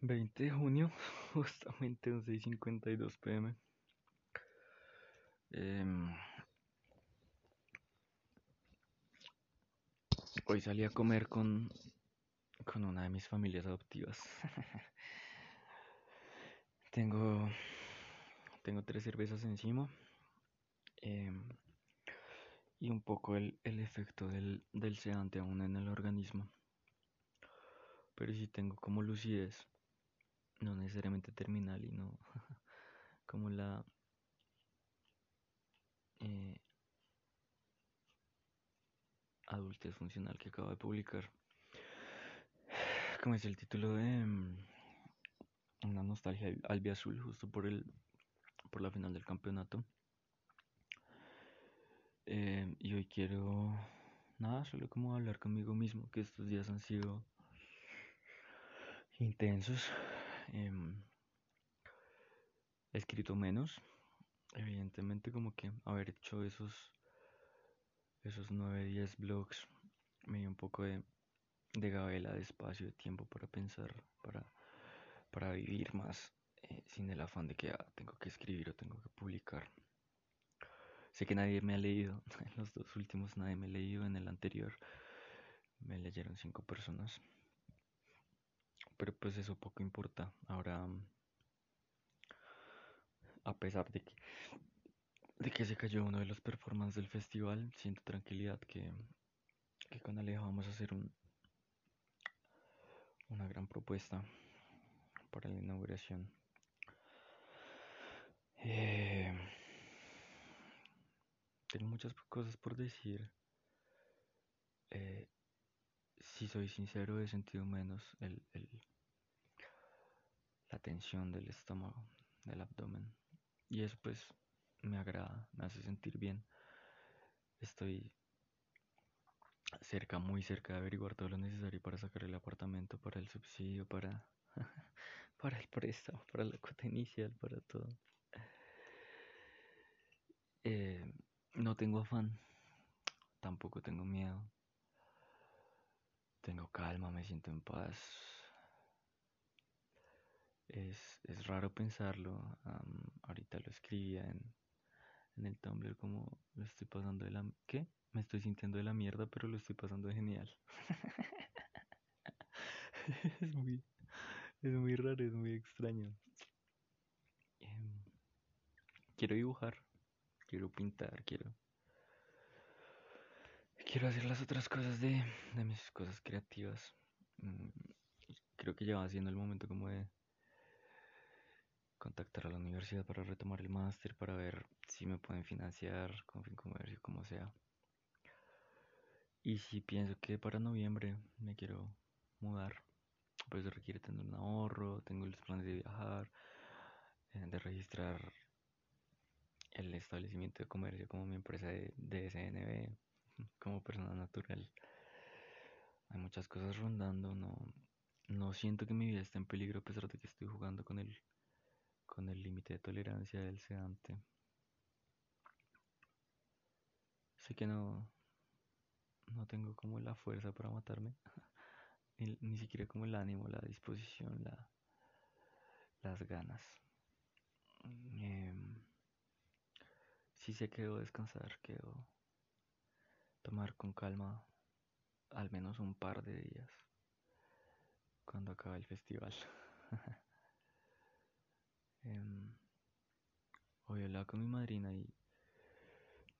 20 de junio, justamente 11 y 52 pm. Em, hoy salí a comer con, con una de mis familias adoptivas. tengo, tengo tres cervezas encima. Em, y un poco el, el efecto del, del sedante aún en el organismo. Pero sí tengo como lucidez no necesariamente terminal y no como la eh, adultez funcional que acabo de publicar. Como es el título de mm, una nostalgia albiazul justo por el por la final del campeonato. Eh, y hoy quiero nada, solo como hablar conmigo mismo, que estos días han sido intensos. He escrito menos. Evidentemente como que haber hecho esos esos 9, 10 blogs me dio un poco de, de gabela, de espacio, de tiempo para pensar, para, para vivir más eh, sin el afán de que ah, tengo que escribir o tengo que publicar. Sé que nadie me ha leído, en los dos últimos nadie me ha leído, en el anterior me leyeron cinco personas pero pues eso poco importa. Ahora, a pesar de que, de que se cayó uno de los performances del festival, siento tranquilidad que, que con Aleja vamos a hacer un, una gran propuesta para la inauguración. Eh, tengo muchas cosas por decir. Eh, si soy sincero, he sentido menos el, la tensión del estómago, del abdomen. Y eso pues me agrada, me hace sentir bien. Estoy cerca, muy cerca de averiguar todo lo necesario para sacar el apartamento, para el subsidio, para, para el préstamo, para la cuota inicial, para todo. Eh, no tengo afán, tampoco tengo miedo. Tengo calma, me siento en paz. Es, es raro pensarlo. ahorita lo escribía en, en el Tumblr como lo estoy pasando de la... ¿Qué? Me estoy sintiendo de la mierda, pero lo estoy pasando genial. es, muy, es muy raro, es muy extraño. Em, quiero dibujar, quiero pintar, quiero quiero hacer las otras cosas de, de mis cosas creativas. Mm, creo que ya va siendo el momento como de contactar a la universidad para retomar el máster, para ver si me pueden financiar con fin comercio, como sea. Y si pienso que para noviembre me quiero mudar, pues requiere tener un ahorro, tengo los planes de viajar, eh, de registrar el establecimiento de comercio como mi empresa de, de SNB como persona natural. Hay muchas cosas rondando, no, no siento que mi vida esté en peligro a pesar de que estoy jugando con el con el límite de tolerancia del sedante. Sé que no no tengo como la fuerza para matarme, ni, siquiera como el ánimo, la disposición, la, las ganas. Eh, sí sé que debo descansar, que tomar con calma al menos un par de días cuando acabe el festival. eh, hoy hablaba con mi madrina y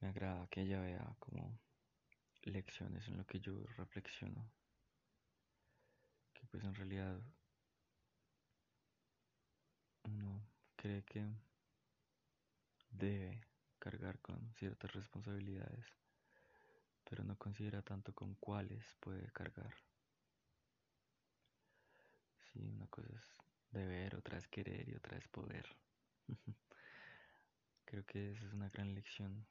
me agrada que ella vea como lecciones en lo que yo reflexiono. Que pues en realidad uno cree que debe cargar con ciertas responsabilidades pero no considera tanto con cuáles puede cargar. Sí, una cosa es deber, otra es querer y otra es poder. Creo que esa es una gran lección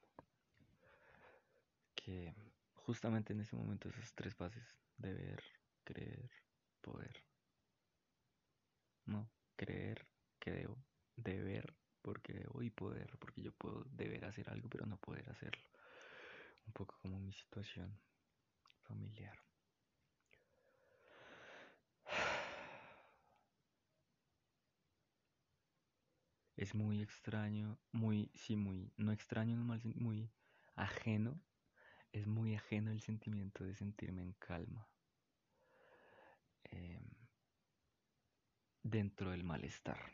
que justamente en ese momento esas tres fases, deber, creer, poder. No, creer que debo, deber porque debo y poder porque yo puedo deber hacer algo pero no poder hacerlo un poco como mi situación familiar. es muy extraño, muy, sí, muy, no extraño, muy ajeno, es muy ajeno el sentimiento de sentirme en calma. Em, dentro del malestar.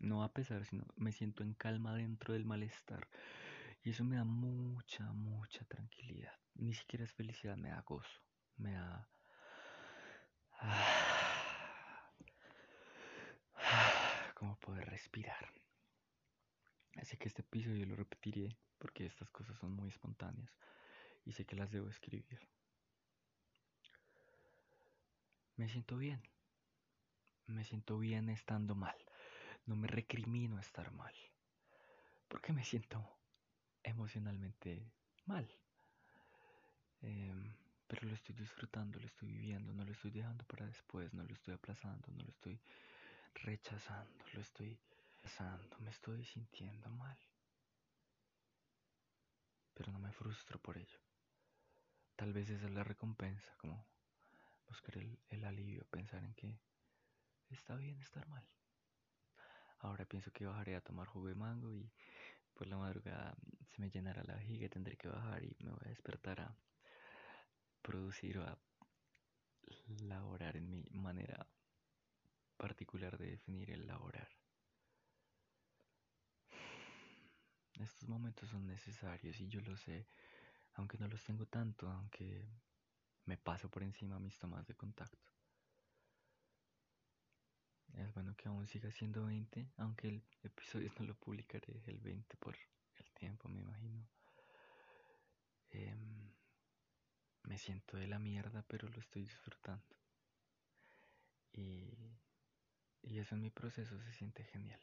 No a pesar, sino me siento en calma dentro del malestar. Y eso me da mucha, mucha tranquilidad. Ni siquiera es felicidad, me da gozo. Me da... como poder respirar. Así que este episodio lo repetiré porque estas cosas son muy espontáneas y sé que las debo escribir. Me siento bien. Me siento bien estando mal. No me recrimino estar mal. Porque me siento emocionalmente mal. Em, pero lo estoy disfrutando, lo estoy viviendo, no lo estoy dejando para después, no lo estoy aplazando, no lo estoy rechazando, lo estoy pasando, me estoy sintiendo mal. Pero no me frustro por ello. Tal vez esa es la recompensa, como buscar el, el alivio, pensar en que está bien estar mal. Ahora pienso que bajaré a tomar jugo de mango y por la madrugada se me llenará la vejiga tendré que bajar y me voy a despertar a producir o a laborar en mi manera particular de definir el laborar. Estos momentos son necesarios y yo lo sé, aunque no los tengo tanto, aunque me paso por encima mis tomas de contacto. Es bueno que aún siga siendo 20, aunque el episodio no lo publicaré el 20 por el tiempo, me imagino. Em, me siento de la mierda, pero lo estoy disfrutando. Y, y eso en mi proceso se siente genial.